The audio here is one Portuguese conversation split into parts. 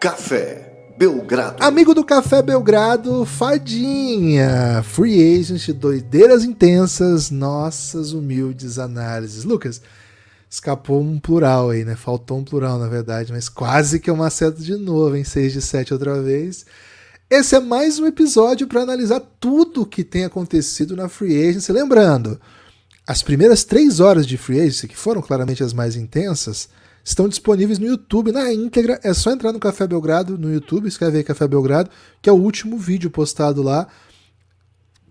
Café Belgrado. Amigo do Café Belgrado, Fadinha, Free Agent, doideiras intensas, nossas humildes análises. Lucas, escapou um plural aí, né? Faltou um plural, na verdade, mas quase que eu acerto de novo em 6 de 7 outra vez. Esse é mais um episódio para analisar tudo o que tem acontecido na Free Agency. Lembrando, as primeiras três horas de Free Agency, que foram claramente as mais intensas, estão disponíveis no YouTube na íntegra. É só entrar no Café Belgrado no YouTube, escreve aí Café Belgrado, que é o último vídeo postado lá.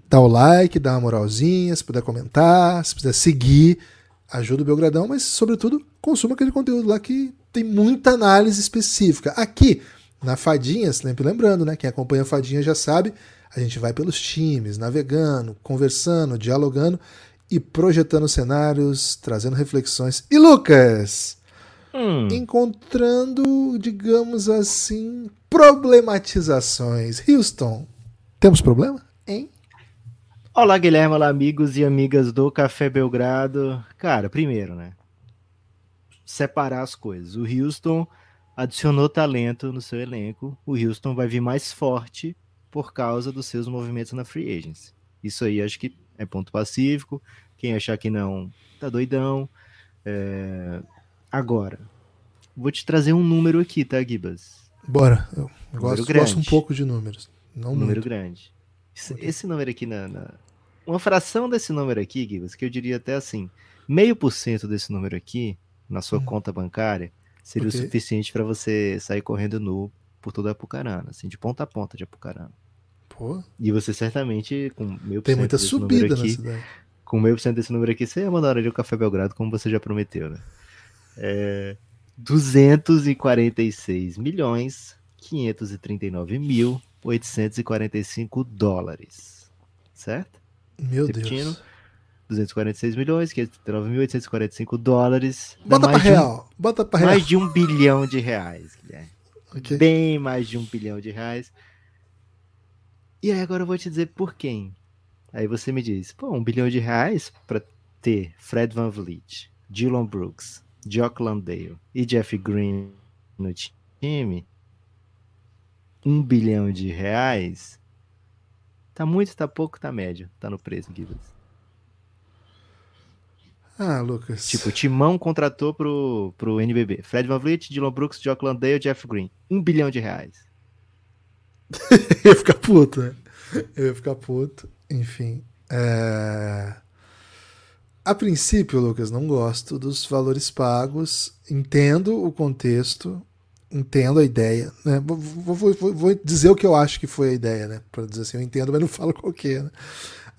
Dá o like, dá uma moralzinha, se puder comentar, se puder seguir, ajuda o Belgradão, mas sobretudo consuma aquele conteúdo lá que tem muita análise específica. Aqui, na Fadinha, sempre lembrando, né? Quem acompanha a Fadinha já sabe, a gente vai pelos times, navegando, conversando, dialogando e projetando cenários, trazendo reflexões. E Lucas, hum. encontrando, digamos assim, problematizações. Houston, temos problema? Hein? Olá, Guilherme, olá, amigos e amigas do Café Belgrado. Cara, primeiro, né? Separar as coisas. O Houston adicionou talento no seu elenco. O Houston vai vir mais forte por causa dos seus movimentos na free agency. Isso aí acho que é ponto pacífico. Quem achar que não, tá doidão. É... Agora, vou te trazer um número aqui, tá, Gibas? Bora. Eu gosto, gosto, um pouco de números. Não número muito. grande. Esse, esse, número aqui, na, na, uma fração desse número aqui, Gibas, que eu diria até assim, meio por cento desse número aqui, na sua hum. conta bancária, seria okay. o suficiente para você sair correndo nu por toda a Apucarana, assim, de ponta a ponta de Apucarana. Pô. E você certamente, com meio por Tem muita subida aqui, na cidade. Com meio por cento desse número aqui, você ia mandar ali o Café Belgrado, como você já prometeu, né? É, 246 milhões 539 mil 845 dólares. Certo? Meu Repetindo, Deus. 246 milhões, 539.845 dólares. Bota para real. Um, Bota para real. Mais de um bilhão de reais, Guilherme. Okay. Bem mais de um bilhão de reais. E aí agora eu vou te dizer por quem. Aí você me diz, pô, um bilhão de reais para ter Fred Van Vliet, Dylan Brooks, Jock Landale e Jeff Green no time, um bilhão de reais, tá muito, tá pouco, tá médio, tá no preço, Gibbs. Ah, Lucas. Tipo, Timão contratou pro, pro NBB. Fred Van Vliet, Dylan Brooks, Jock Landale e Jeff Green. Um bilhão de reais. eu ia ficar puto, né? Eu ia ficar puto. Enfim. É... A princípio, Lucas, não gosto dos valores pagos. Entendo o contexto, entendo a ideia. Né? Vou, vou, vou, vou, dizer o que eu acho que foi a ideia, né? Para dizer assim, eu entendo, mas não falo qual que é. Né?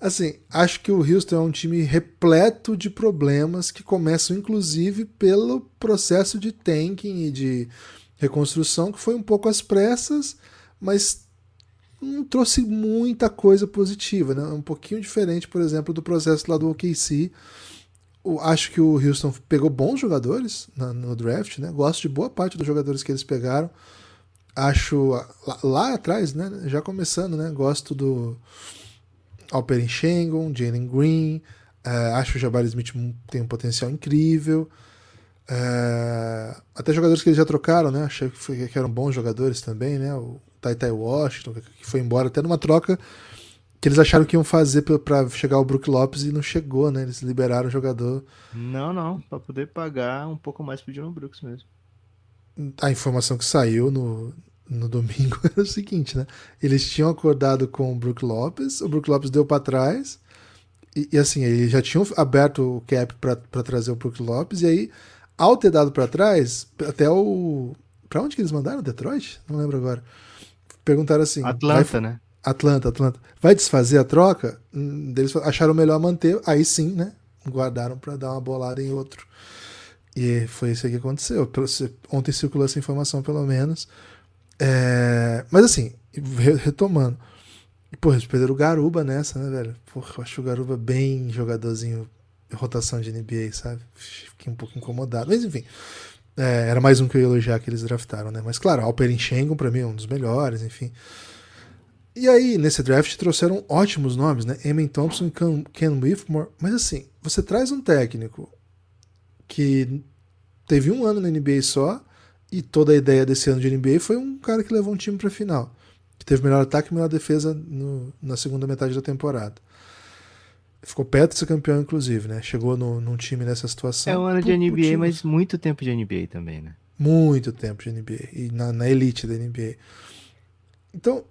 Assim, acho que o Houston é um time repleto de problemas que começam, inclusive, pelo processo de tanking e de reconstrução, que foi um pouco às pressas, mas não trouxe muita coisa positiva, né? Um pouquinho diferente, por exemplo, do processo lá do OKC. Acho que o Houston pegou bons jogadores na, no draft, né? Gosto de boa parte dos jogadores que eles pegaram. Acho lá, lá atrás, né? Já começando, né? Gosto do Alperen Schengen, Jalen Green. Uh, acho que o Jabari Smith tem um potencial incrível. Uh, até jogadores que eles já trocaram, né? Achei que, foi, que eram bons jogadores também, né? O Taitai Washington, que foi embora até numa troca que eles acharam que iam fazer para chegar o Brook Lopes e não chegou, né? Eles liberaram o jogador. Não, não, para poder pagar um pouco mais pro Dylan Brooks mesmo. A informação que saiu no, no domingo era o seguinte, né? Eles tinham acordado com o Brook Lopes, o Brook Lopes deu para trás, e, e, assim, eles já tinham aberto o cap para trazer o Brook Lopes, e aí, ao ter dado para trás, até o. Pra onde que eles mandaram? Detroit? Não lembro agora perguntaram assim. Atlanta, vai, né? Atlanta, Atlanta. Vai desfazer a troca? Hum, eles acharam melhor manter, aí sim, né? Guardaram para dar uma bolada em outro. E foi isso que aconteceu. Ontem circulou essa informação, pelo menos. É... Mas assim, retomando. Pô, eles perderam o Garuba nessa, né, velho? Porra, eu acho o Garuba bem jogadorzinho rotação de NBA, sabe? Fiquei um pouco incomodado. Mas enfim, é, era mais um que eu ia elogiar que eles draftaram, né? Mas claro, Alperen Schengen pra mim é um dos melhores, enfim. E aí, nesse draft, trouxeram ótimos nomes, né? Emin Thompson e Ken Whitmore. Mas assim, você traz um técnico que teve um ano na NBA só E toda a ideia desse ano de NBA foi um cara que levou um time para final. Que teve melhor ataque e melhor defesa no, na segunda metade da temporada. Ficou perto de ser campeão, inclusive, né? Chegou no, num time nessa situação. É um ano de NBA, mas muito tempo de NBA também, né? Muito tempo de NBA. E na, na elite da NBA. Então,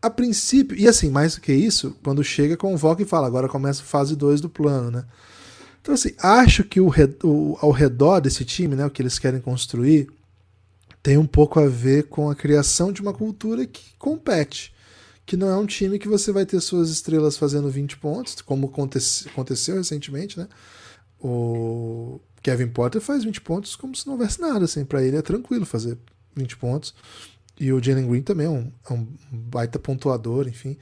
a princípio, e assim, mais do que isso, quando chega, convoca e fala, agora começa a fase 2 do plano, né? Então, assim, acho que o, o, ao redor desse time, né, o que eles querem construir, tem um pouco a ver com a criação de uma cultura que compete. Que não é um time que você vai ter suas estrelas fazendo 20 pontos, como aconteceu, recentemente, né? O Kevin Porter faz 20 pontos como se não houvesse nada, assim, para ele é tranquilo fazer 20 pontos. E o Jalen Green também é um, é um baita pontuador, enfim.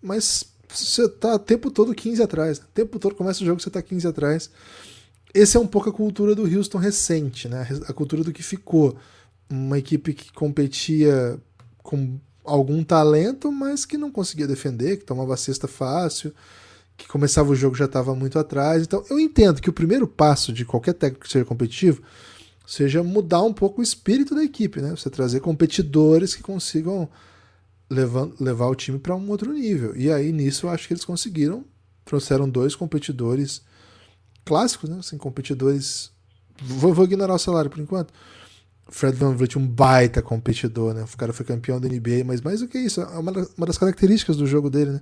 Mas você tá o tempo todo 15 atrás. Né? O tempo todo começa o jogo, você tá 15 atrás. Esse é um pouco a cultura do Houston recente, né? A cultura do que ficou. Uma equipe que competia com algum talento, mas que não conseguia defender, que tomava cesta fácil, que começava o jogo já estava muito atrás. Então, eu entendo que o primeiro passo de qualquer técnico que seja competitivo seja mudar um pouco o espírito da equipe, né? Você trazer competidores que consigam levar, levar o time para um outro nível. E aí nisso eu acho que eles conseguiram, trouxeram dois competidores clássicos, né? Assim, competidores. Vou, vou ignorar o salário por enquanto. Fred Van Vliet, um baita competidor, né? O cara foi campeão da NBA, mas mais do que isso, é uma, uma das características do jogo dele, né?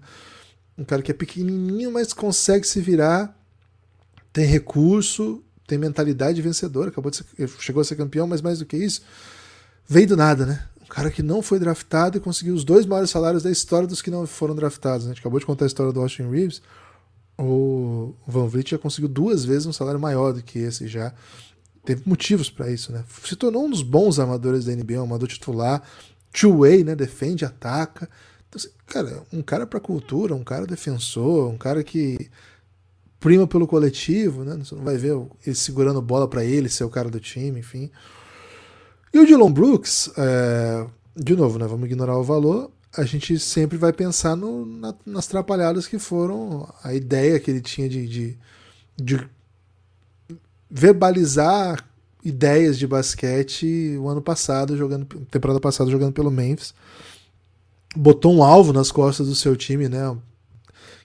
Um cara que é pequenininho, mas consegue se virar, tem recurso, tem mentalidade vencedora, acabou de ser, chegou a ser campeão, mas mais do que isso, veio do nada, né? Um cara que não foi draftado e conseguiu os dois maiores salários da história dos que não foram draftados. Né? A gente acabou de contar a história do Austin Reeves. O Van Vliet já conseguiu duas vezes um salário maior do que esse já. Teve motivos para isso, né? Se tornou um dos bons armadores da NBA, um armador titular, two-way, né? Defende, ataca. Então, assim, cara, um cara para cultura, um cara defensor, um cara que prima pelo coletivo, né? Você não vai ver ele segurando bola para ele ser o cara do time, enfim. E o Dylan Brooks, é, de novo, né? Vamos ignorar o valor. A gente sempre vai pensar no, na, nas trapalhadas que foram a ideia que ele tinha de, de, de verbalizar ideias de basquete o ano passado, jogando temporada passada jogando pelo Memphis. Botou um alvo nas costas do seu time, né?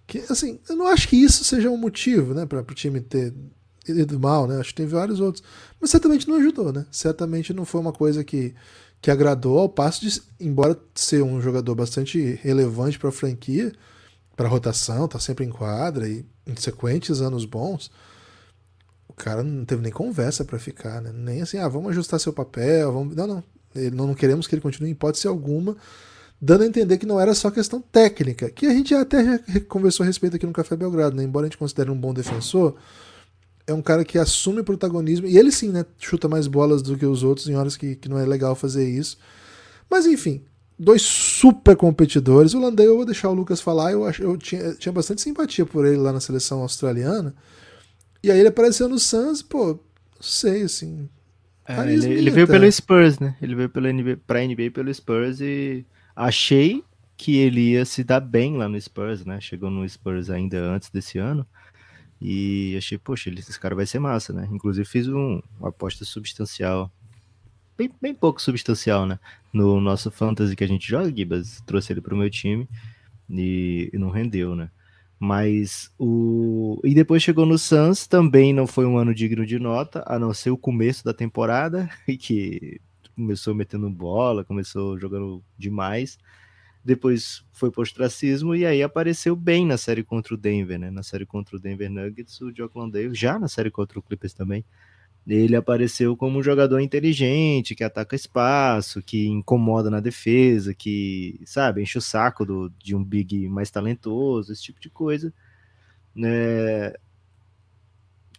Que, assim, eu não acho que isso seja um motivo, né, para o time ter ido mal, né? Acho que teve vários outros. Mas certamente não ajudou, né? Certamente não foi uma coisa que, que agradou ao passo de, embora ser um jogador bastante relevante para a franquia, para rotação, tá sempre em quadra e em sequentes anos bons, o cara não teve nem conversa para ficar, né? Nem assim, ah, vamos ajustar seu papel, vamos... Não, não. Não queremos que ele continue em hipótese alguma dando a entender que não era só questão técnica, que a gente até conversou a respeito aqui no Café Belgrado, né? embora a gente considere um bom defensor, é um cara que assume protagonismo, e ele sim, né, chuta mais bolas do que os outros em horas que, que não é legal fazer isso. Mas enfim, dois super competidores. O Landei eu vou deixar o Lucas falar, eu, eu tinha, tinha bastante simpatia por ele lá na seleção australiana. E aí ele apareceu no Suns, pô, não sei, assim. É, ele, ele, veio pelo Spurs, né? Ele veio pela NBA, pra NBA pelo Spurs e Achei que ele ia se dar bem lá no Spurs, né? Chegou no Spurs ainda antes desse ano. E achei, poxa, esse cara vai ser massa, né? Inclusive fiz um, uma aposta substancial, bem, bem pouco substancial, né? No nosso fantasy que a gente joga, Gibas, trouxe ele pro meu time e, e não rendeu, né? Mas o. E depois chegou no Suns, também não foi um ano digno de nota, a não ser o começo da temporada, que começou metendo bola, começou jogando demais. Depois foi pro ostracismo e aí apareceu bem na série contra o Denver, né? Na série contra o Denver Nuggets, o Jock Landale, já na série contra o Clippers também. Ele apareceu como um jogador inteligente, que ataca espaço, que incomoda na defesa, que, sabe, enche o saco do, de um big mais talentoso, esse tipo de coisa. né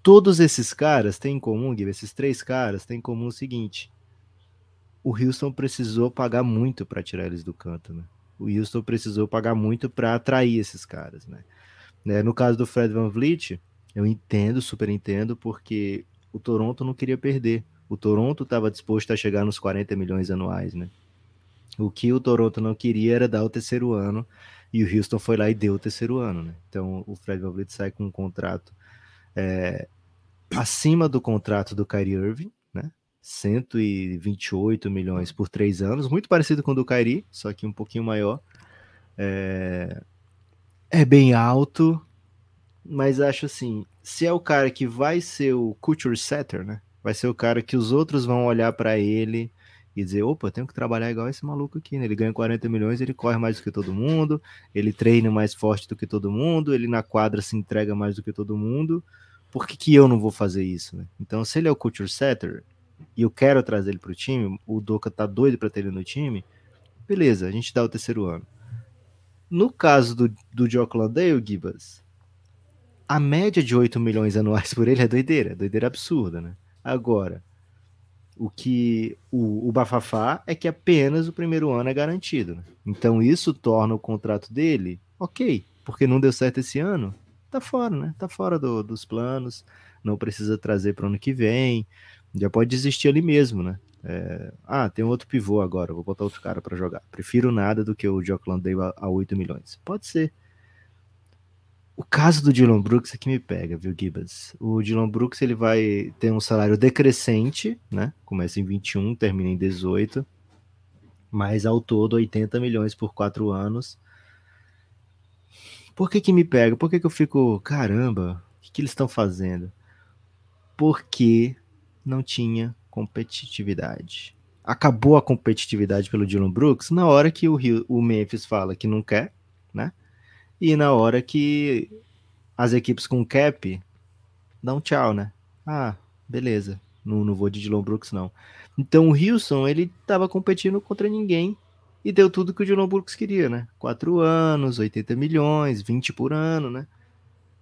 todos esses caras têm em comum, esses três caras têm em comum o seguinte: o Houston precisou pagar muito para tirar eles do canto, né? O Houston precisou pagar muito para atrair esses caras, né? né? No caso do Fred Van Vliet, eu entendo, super entendo, porque o Toronto não queria perder. O Toronto estava disposto a chegar nos 40 milhões anuais, né? O que o Toronto não queria era dar o terceiro ano, e o Houston foi lá e deu o terceiro ano, né? Então o Fred Van Vliet sai com um contrato é, acima do contrato do Kyrie Irving, né? 128 milhões por três anos, muito parecido com o do Kairi, só que um pouquinho maior. É, é bem alto, mas acho assim, se é o cara que vai ser o culture setter, né? Vai ser o cara que os outros vão olhar para ele e dizer, opa, tenho que trabalhar igual esse maluco aqui, né? Ele ganha 40 milhões, ele corre mais do que todo mundo, ele treina mais forte do que todo mundo, ele na quadra se entrega mais do que todo mundo. Por que, que eu não vou fazer isso, né? Então, se ele é o culture setter e eu quero trazer ele pro time, o Doca tá doido para ter ele no time, beleza, a gente dá o terceiro ano. No caso do, do Jock Landale, Gibas, a média de 8 milhões anuais por ele é doideira, é doideira absurda, né? Agora, o que o, o bafafá é que apenas o primeiro ano é garantido. Né? Então isso torna o contrato dele ok, porque não deu certo esse ano, tá fora, né? Tá fora do, dos planos, não precisa trazer para o ano que vem, já pode desistir ali mesmo, né? É, ah, tem outro pivô agora, vou botar outro cara para jogar. Prefiro nada do que o Jock Landale a, a 8 milhões. Pode ser. O caso do Dylan Brooks é que me pega, viu, Gibbons? O Dylan Brooks ele vai ter um salário decrescente, né? Começa em 21, termina em 18, mas ao todo 80 milhões por quatro anos. Por que que me pega? Por que que eu fico, caramba, o que, que eles estão fazendo? Porque não tinha competitividade. Acabou a competitividade pelo Dylan Brooks na hora que o, Rio, o Memphis fala que não quer, né? E na hora que as equipes com cap dão tchau, né? Ah, beleza. Não, não vou de Dylan Brooks, não. Então o Wilson, ele tava competindo contra ninguém e deu tudo que o Dylan Brooks queria, né? Quatro anos, 80 milhões, 20 por ano, né?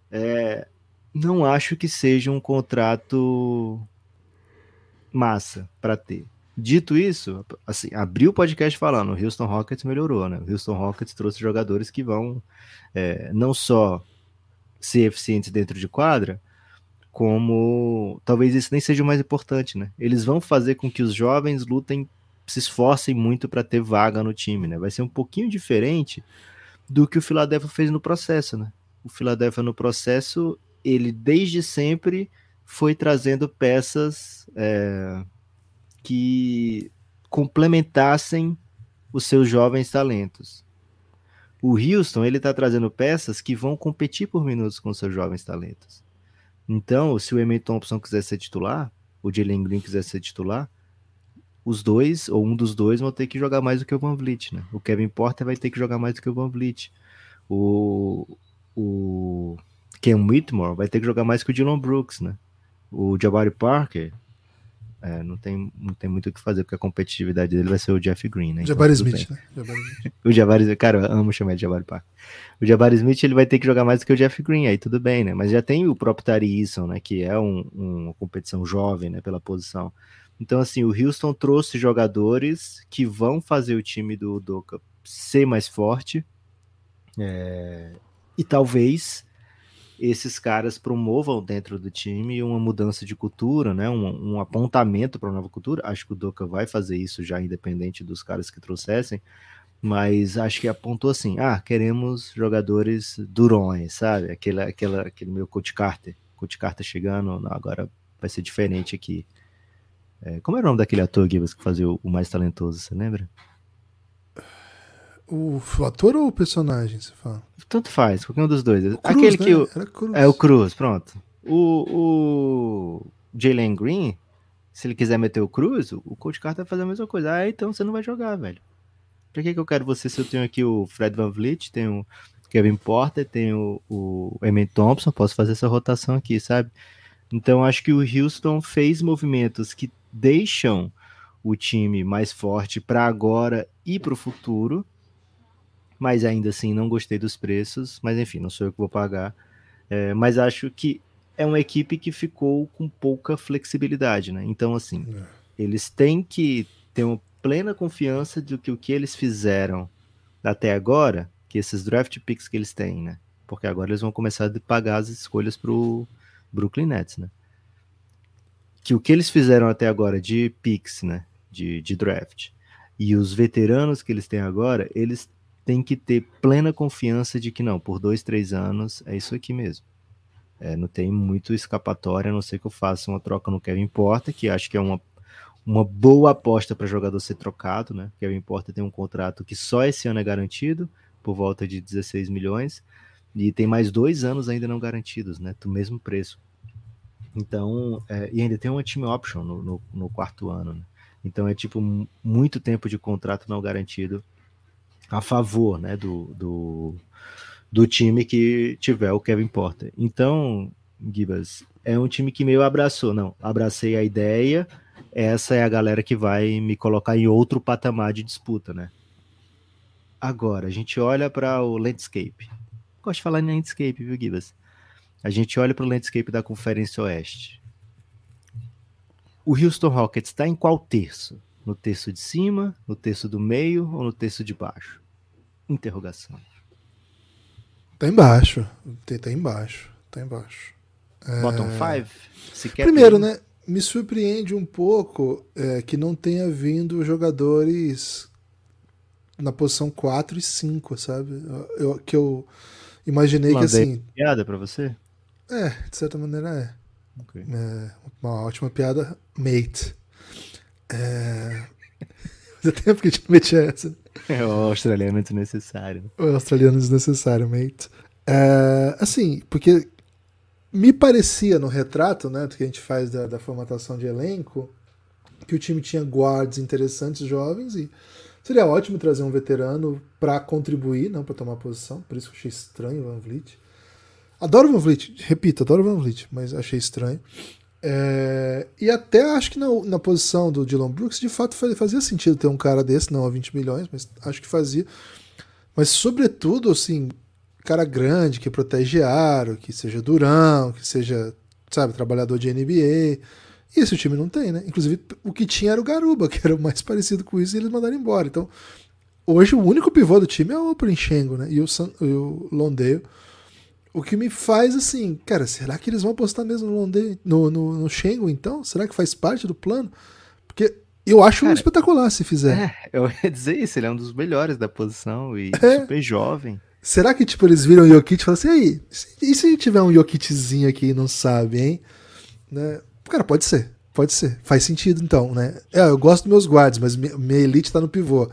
É, não acho que seja um contrato massa para ter. Dito isso, assim, abriu o podcast falando, o Houston Rockets melhorou, né? O Houston Rockets trouxe jogadores que vão é, não só ser eficientes dentro de quadra, como talvez isso nem seja o mais importante, né? Eles vão fazer com que os jovens lutem, se esforcem muito para ter vaga no time, né? Vai ser um pouquinho diferente do que o Philadelphia fez no processo, né? O Philadelphia no processo, ele desde sempre foi trazendo peças é, que complementassem os seus jovens talentos. O Houston, ele está trazendo peças que vão competir por minutos com seus jovens talentos. Então, se o Emery Thompson quiser ser titular, o Jalen Green quiser ser titular, os dois, ou um dos dois, vão ter que jogar mais do que o Van Vliet, né? O Kevin Porter vai ter que jogar mais do que o Van Vliet. O, o Ken Whitmore vai ter que jogar mais que o Dylan Brooks, né? O Jabari Parker é, não, tem, não tem muito o que fazer, porque a competitividade dele vai ser o Jeff Green, né? Jabari então, Smith, né? Jabari Smith. o Jabari, cara, eu amo chamar de Jabari Park. O Jabari Smith ele vai ter que jogar mais do que o Jeff Green, aí tudo bem, né? Mas já tem o próprio Tari Eason, né? Que é um, uma competição jovem, né? Pela posição. Então, assim, o Houston trouxe jogadores que vão fazer o time do Doca ser mais forte. É, e talvez esses caras promovam dentro do time uma mudança de cultura, né? um, um apontamento para uma nova cultura. Acho que o Doca vai fazer isso já, independente dos caras que trouxessem, mas acho que apontou assim: ah, queremos jogadores durões, sabe? Aquele, aquela, aquele meu Coach Carter. Coach Carter chegando, não, agora vai ser diferente aqui. É, como era o nome daquele ator, que fazia o, o mais talentoso, você lembra? O ator ou o personagem, você fala? Tanto faz, qualquer um dos dois. Cruz, Aquele né? que. O, Cruz. é o Cruz, pronto. O, o Jalen Green, se ele quiser meter o Cruz, o Coach Carter vai fazer a mesma coisa. Ah, então você não vai jogar, velho. Pra que, que eu quero você se eu tenho aqui o Fred Van Vliet, tenho o Kevin Porter, tenho o, o Emin Thompson, posso fazer essa rotação aqui, sabe? Então acho que o Houston fez movimentos que deixam o time mais forte para agora e para o futuro mas ainda assim não gostei dos preços, mas enfim, não sou eu que vou pagar. É, mas acho que é uma equipe que ficou com pouca flexibilidade, né? Então, assim, é. eles têm que ter uma plena confiança de que o que eles fizeram até agora, que esses draft picks que eles têm, né? Porque agora eles vão começar a pagar as escolhas pro Brooklyn Nets, né? Que o que eles fizeram até agora de picks, né? De, de draft, e os veteranos que eles têm agora, eles tem que ter plena confiança de que não, por dois, três anos é isso aqui mesmo. É, não tem muito escapatória, a não ser que eu faça uma troca no Kevin Porter, que acho que é uma, uma boa aposta para jogador ser trocado, né? Kevin Porter tem um contrato que só esse ano é garantido, por volta de 16 milhões, e tem mais dois anos ainda não garantidos, né? Do mesmo preço. Então, é, e ainda tem uma team option no, no, no quarto ano, né? Então é tipo muito tempo de contrato não garantido a favor, né, do, do, do time que tiver o Kevin Porter. Então, Gibas, é um time que meio abraçou, não, abracei a ideia, essa é a galera que vai me colocar em outro patamar de disputa, né? Agora, a gente olha para o landscape. Gosto de falar em landscape, viu, Gibas? A gente olha para o landscape da Conferência Oeste. O Houston Rockets está em qual terço? No terço de cima, no terço do meio ou no terço de baixo? Interrogação. Tá embaixo. Tá embaixo. Tá embaixo. Bottom 5? Primeiro, né? Me surpreende um pouco é, que não tenha vindo jogadores na posição 4 e 5, sabe? Eu, que eu imaginei Mandei que assim. piada pra você? É, de certa maneira é. Okay. É, uma ótima piada, mate. É... Fazia tempo que a gente não metia essa. É o australiano desnecessário. O australiano desnecessário, mate. É, assim, porque me parecia no retrato, né, que a gente faz da, da formatação de elenco, que o time tinha guards interessantes, jovens, e seria ótimo trazer um veterano para contribuir, não para tomar posição, por isso que achei estranho o Van Vliet. Adoro o Van Vliet, repito, adoro o Van Vliet, mas achei estranho. É, e até acho que na, na posição do Dylan Brooks, de fato fazia sentido ter um cara desse, não a 20 milhões, mas acho que fazia. Mas, sobretudo, assim, cara grande, que protege aro, que seja durão, que seja, sabe, trabalhador de NBA. Isso o time não tem, né? Inclusive, o que tinha era o Garuba, que era o mais parecido com isso, e eles mandaram embora. Então, hoje o único pivô do time é o Princhengo, né? E o, San, e o. O que me faz assim, cara, será que eles vão apostar mesmo no, Londre, no, no, no Shengo então? Será que faz parte do plano? Porque eu acho cara, espetacular se fizer. É, eu ia dizer isso, ele é um dos melhores da posição e é. super jovem. Será que, tipo, eles viram o Jokic e falam assim, aí, e se tiver um Jokiczinho aqui e não sabe, hein? Né? Cara, pode ser, pode ser. Faz sentido, então, né? É, eu gosto dos meus guards, mas minha elite tá no pivô.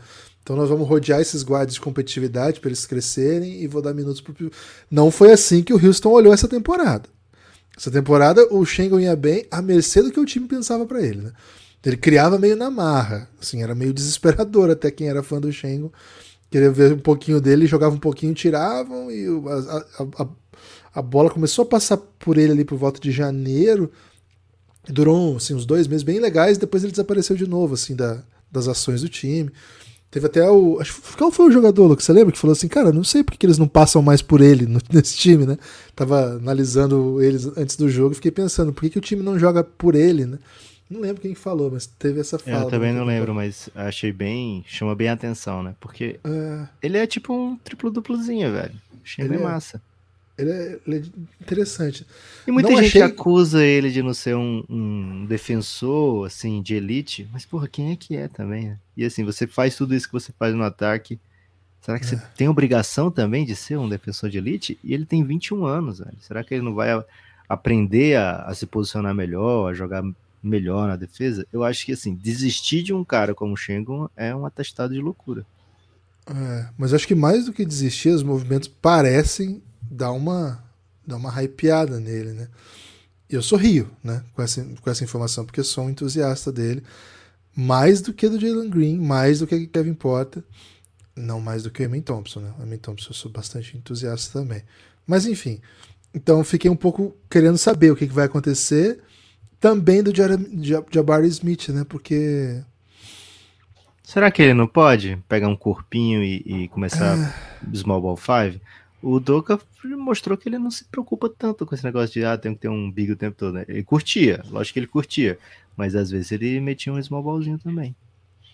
Então nós vamos rodear esses guardas de competitividade para eles crescerem e vou dar minutos pro Não foi assim que o Houston olhou essa temporada. Essa temporada o Schengen ia bem à mercê do que o time pensava para ele, né? Ele criava meio na marra, assim, era meio desesperador até quem era fã do Schengen. Queria ver um pouquinho dele, jogava um pouquinho, tiravam e a, a, a, bola começou a passar por ele ali por volta de janeiro. Durou assim, uns dois meses bem legais, depois ele desapareceu de novo, assim, da, das ações do time. Teve até o. Acho, qual foi o jogador, Lucas? Você lembra que falou assim, cara, não sei porque que eles não passam mais por ele no, nesse time, né? Tava analisando eles antes do jogo e fiquei pensando, por que, que o time não joga por ele, né? Não lembro quem falou, mas teve essa fala. Eu também não lembro, mas achei bem. chama bem a atenção, né? Porque é... ele é tipo um triplo-duplozinho, velho. Achei ele bem é... massa. Ele é, ele é, interessante. E muita não gente achei... acusa ele de não ser um, um, defensor, assim, de elite. Mas, porra, quem é que é também? Né? E assim, você faz tudo isso que você faz no ataque. Será que é. você tem obrigação também de ser um defensor de elite? E ele tem 21 anos, velho. Será que ele não vai aprender a, a se posicionar melhor, a jogar melhor na defesa? Eu acho que, assim, desistir de um cara como o Shengun é um atestado de loucura. É, mas acho que mais do que desistir, os movimentos parecem dá uma, dá uma hypeada nele, né? Eu sorrio, né, com essa, com essa informação, porque eu sou um entusiasta dele, mais do que do Jalen Green, mais do que Kevin Porter, não mais do que o Emin Thompson, né? O Emin Thompson eu sou bastante entusiasta também. Mas enfim, então fiquei um pouco querendo saber o que, que vai acontecer, também do Jabari Smith, né? Porque Será que ele não pode pegar um corpinho e, e começar é... Small Ball 5? O Doka mostrou que ele não se preocupa tanto com esse negócio de ah, tem que ter um big o tempo todo. Né? Ele curtia, lógico que ele curtia, mas às vezes ele metia um small ballzinho também.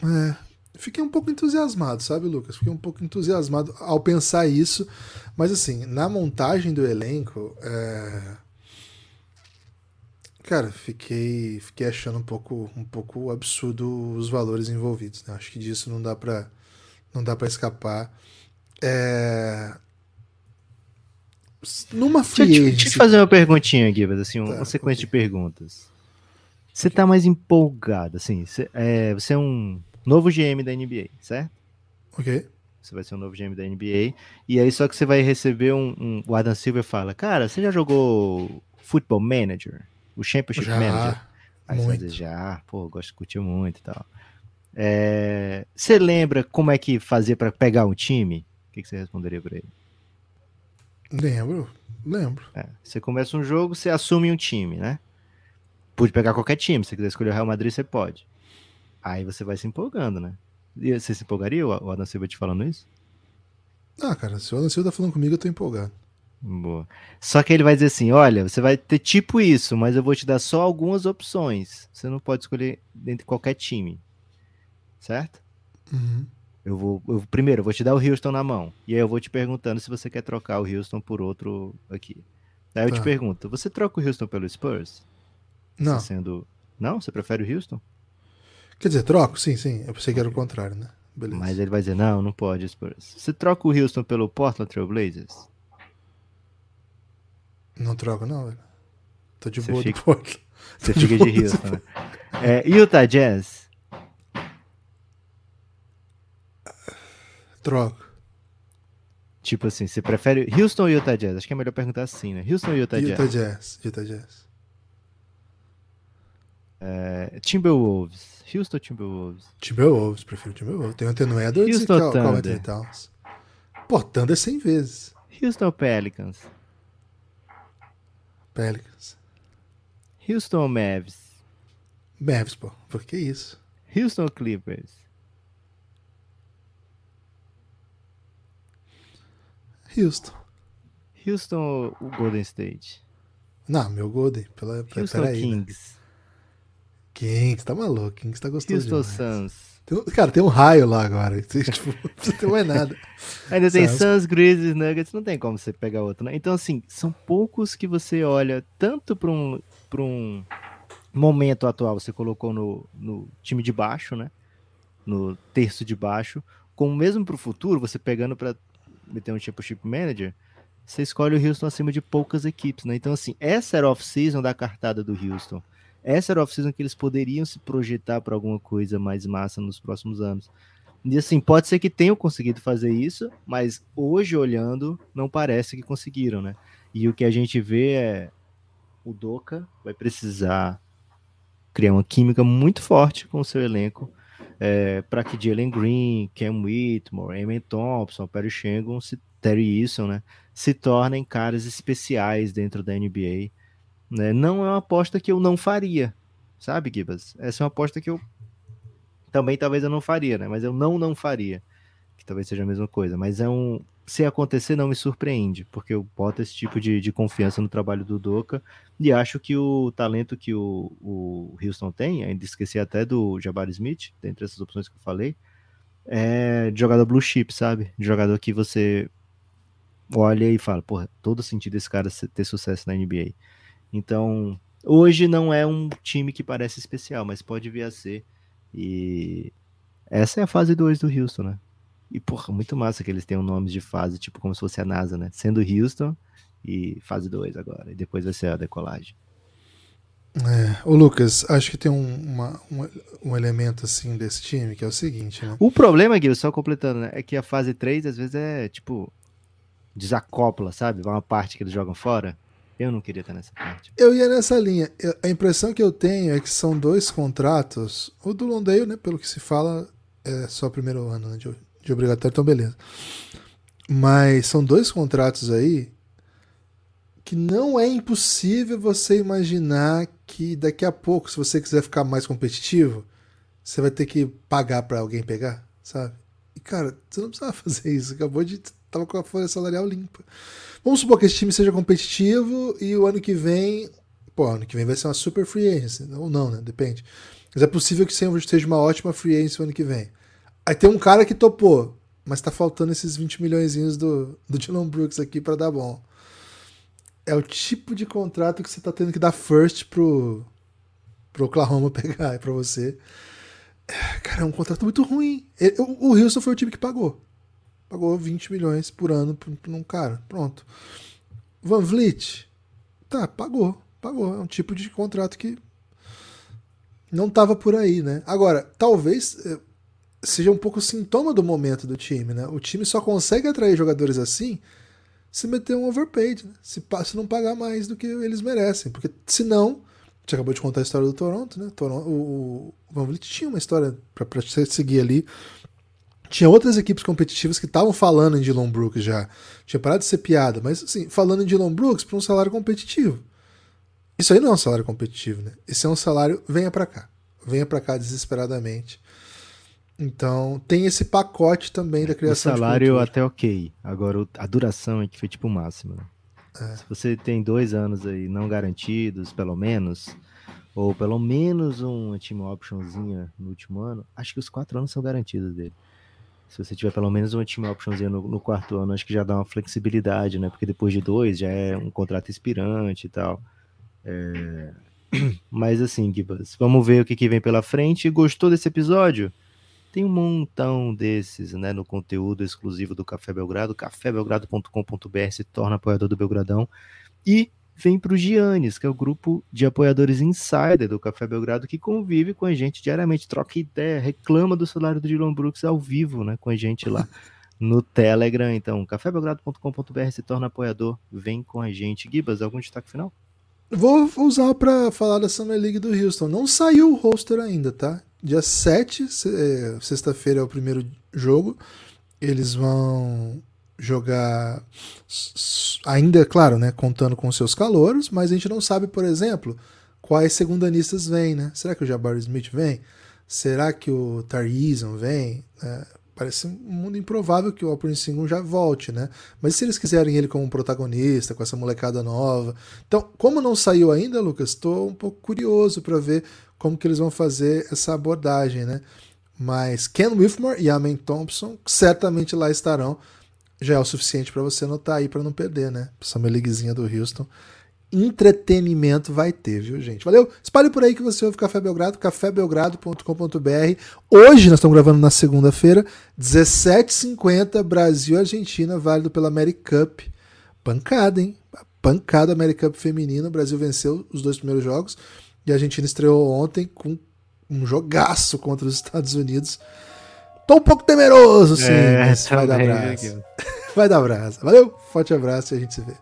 É, fiquei um pouco entusiasmado, sabe, Lucas? Fiquei um pouco entusiasmado ao pensar isso, mas assim, na montagem do elenco, é... cara, fiquei, fiquei achando um pouco, um pouco absurdo os valores envolvidos. Né? Acho que disso não dá para não dá para escapar. É numa free deixa, deixa eu te fazer uma perguntinha, Guivas, assim, uma tá, sequência okay. de perguntas. Você tá mais empolgado, assim, você é, você é um novo GM da NBA, certo? Ok. Você vai ser um novo GM da NBA. E aí só que você vai receber um, um o Adam Silver fala, cara, você já jogou Football Manager? O Championship Já, Manager? Aí você muito. dizer, já, pô, gosto de curtir muito e tal. É, você lembra como é que fazia pra pegar um time? O que, que você responderia pra ele? Lembro, lembro. É, você começa um jogo, você assume um time, né? Pode pegar qualquer time, se você quiser escolher o Real Madrid, você pode. Aí você vai se empolgando, né? E você se empolgaria, o Adam Silva te falando isso? Ah, cara, se o Adam Silva tá falando comigo, eu tô empolgado. Boa. Só que ele vai dizer assim: olha, você vai ter tipo isso, mas eu vou te dar só algumas opções. Você não pode escolher entre qualquer time. Certo? Uhum. Eu vou. Eu, primeiro, eu vou te dar o Houston na mão. E aí eu vou te perguntando se você quer trocar o Houston por outro aqui. Aí eu te Tá. pergunto: você troca o Houston pelo Spurs? Não, Você sendo. Não? Você prefere o Houston? quer dizer, troco? Sim, sim. Eu pensei que era o contrário, né? Beleza. Mas ele vai dizer: não, não pode, Spurs. Você troca o Houston pelo Portland Trail Blazers? Não troco, não, velho. Tô de Você boa fica- do Portland. Você fica de Houston, né? É, Utah Jazz? Troco. Tipo assim, você prefere Houston ou Utah Jazz? Acho que é melhor perguntar assim, né? Houston ou Utah, Utah Jazz? Jazz. Utah Jazz. É, Timberwolves. Houston ou Timberwolves? Timberwolves, prefiro Timberwolves. Tem o Anthony Edwards Houston e Cal- Carl Thunder. Towns. Pô, Thunder 100 vezes. Houston ou Pelicans? Pelicans. Houston ou Mavs? Mavs, pô. Por que isso? Houston ou Clippers? Houston. Houston ou o Golden State? Não, meu Golden. Pela, Houston ou peraí. né? Kings? Kings, tá maluco. Kings tá gostoso Houston ou demais. Suns? Tem cara, tem um raio lá agora. Tipo, não ter mais nada. Ainda tem Suns. Suns, Grizzlies, Nuggets, não tem como você pegar outro, né? Então, assim, são poucos que você olha tanto para um, pra um momento atual, você colocou no, no time de baixo, né? No terço de baixo, como mesmo para o futuro, você pegando para meter um championship manager, você escolhe o Houston acima de poucas equipes, né? Então, assim, essa era off-season da cartada do Houston. Essa era off-season que eles poderiam se projetar para alguma coisa mais massa nos próximos anos. E assim, pode ser que tenham conseguido fazer isso, mas hoje olhando, não parece que conseguiram, né? E o que a gente vê é o Doca vai precisar criar uma química muito forte com o seu elenco é, para que Jalen Green, Cam Whitmore, Eamon Thompson, Perry Shengun, se, Terry Eason, né, se tornem caras especiais dentro da NBA. Né? Não é uma aposta que eu não faria, sabe, Gibas? Essa é uma aposta que eu também talvez eu não faria, né? Mas eu não não faria, que talvez seja a mesma coisa. Mas é um, se acontecer não me surpreende, porque eu boto esse tipo de, de confiança no trabalho do Doca e acho que o talento que o, o Houston tem, ainda esqueci até do Jabari Smith, dentre essas opções que eu falei, é de jogador blue chip, sabe? De jogador que você olha e fala, porra, todo sentido esse cara ter sucesso na NBA. Então, hoje não é um time que parece especial, mas pode vir a ser. E essa é a fase 2 do Houston, né? E, porra, muito massa que eles tenham nomes de fase, tipo como se fosse a NASA, né? Sendo Houston e fase 2 agora. E depois vai ser a decolagem. É, ô Lucas, acho que tem um, uma- um, um elemento assim desse time que é o seguinte, né? O problema, Guilherme, só completando, né? É que a fase 3 às vezes é tipo. Desacopla, sabe? Vai uma parte que eles jogam fora. Eu não queria estar nessa parte. Eu ia nessa linha. Eu- a impressão que eu tenho é que são dois contratos. O do Londale, né? Pelo que se fala, é só o primeiro ano né, de, de obrigatório, então beleza. Mas são dois contratos aí que não é impossível você imaginar que daqui a pouco, se você quiser ficar mais competitivo, você vai ter que pagar pra alguém pegar, sabe? E cara, você não precisava fazer isso. Acabou de. Tava com a folha salarial limpa. Vamos supor que esse time seja competitivo e o ano que vem. Pô, ano que vem vai ser uma super free agency. Ou não, né? Depende. Mas é possível que seja uma ótima free agency o ano que vem. Aí tem um cara que topou, mas tá faltando esses 20 milhões do, do Dylan Brooks aqui pra dar bom. É o tipo de contrato que você tá tendo que dar first pro, pro Oklahoma pegar pra você. É, Cara, é um contrato muito ruim. Ele- O, o Houston foi o time que pagou. Pagou 20 milhões por ano por um cara. Pronto. Van Vliet, tá, pagou. Pagou. É um tipo de contrato que não tava por aí, né? Agora, talvez eh, seja um pouco sintoma do momento do time, né? O time só consegue atrair jogadores assim se meter um overpaid, né? se, se não pagar mais do que eles merecem. Porque senão, você acabou de contar a história do Toronto, né? Toronto, o, o Van Vliet tinha uma história para seguir ali. Tinha outras equipes competitivas que estavam falando em Dylan Brooks já. Tinha parado de ser piada, mas assim, falando em Dylan Brooks para um salário competitivo. Isso aí não é um salário competitivo, né? Esse é um salário, venha para cá. Venha para cá desesperadamente. Então, tem esse pacote também da criação O salário até ok. Agora, a duração é que foi tipo o máximo. Né? É. Se você tem dois anos aí não garantidos, pelo menos, ou pelo menos um team optionzinha no último ano, acho que os quatro anos são garantidos dele. Se você tiver pelo menos uma team optionzinha no, no quarto ano, acho que já dá uma flexibilidade, né? Porque depois de dois já é um contrato expirante e tal. É... Mas assim, Gibas, vamos ver o que, que vem pela frente. Gostou desse episódio? Tem um montão desses, né, no conteúdo exclusivo do Café Belgrado, cafébelgrado.com.br se torna apoiador do Belgradão e vem para o Giannis, que é o grupo de apoiadores insider do Café Belgrado, que convive com a gente diariamente, troca ideia, reclama do salário do Dylan Brooks ao vivo, né, com a gente lá no Telegram. Então, cafébelgrado.com.br se torna apoiador, vem com a gente. Gibas, algum destaque final? Vou usar para falar da Summer League do Houston. Não saiu o roster ainda, tá? Dia 7, é, sexta-feira é o primeiro jogo. Eles vão jogar ainda, claro, né, contando com seus calouros, mas a gente não sabe, por exemplo, quais segundanistas vêm, né? Será que o Jabari Smith vem? Será que o Tarizon vem? É, parece um mundo improvável que o Alperen Sengun já volte, né? Mas se eles quiserem ele como protagonista, com essa molecada nova. Então, como não saiu ainda, Lucas, estou um pouco curioso para ver como que eles vão fazer essa abordagem, né? Mas Ken Whitmore e Amen Thompson certamente lá estarão. Já é o suficiente para você anotar aí para não perder, né? Essa leaguezinha do Houston. Entretenimento vai ter, viu, gente? Valeu? Espalhe por aí que você ouve Café Belgrado, cafébelgrado.com.br. Hoje nós estamos gravando na segunda-feira, 17h50, Brasil e Argentina, válido pela America Cup. Pancada, hein? Pancada America Cup feminina. O Brasil venceu os dois primeiros jogos. E a Argentina estreou ontem com um jogaço contra os Estados Unidos. Tô um pouco temeroso, sim, é, mas vai dar brasa. Vai dar brasa. Valeu, forte abraço e a gente se vê.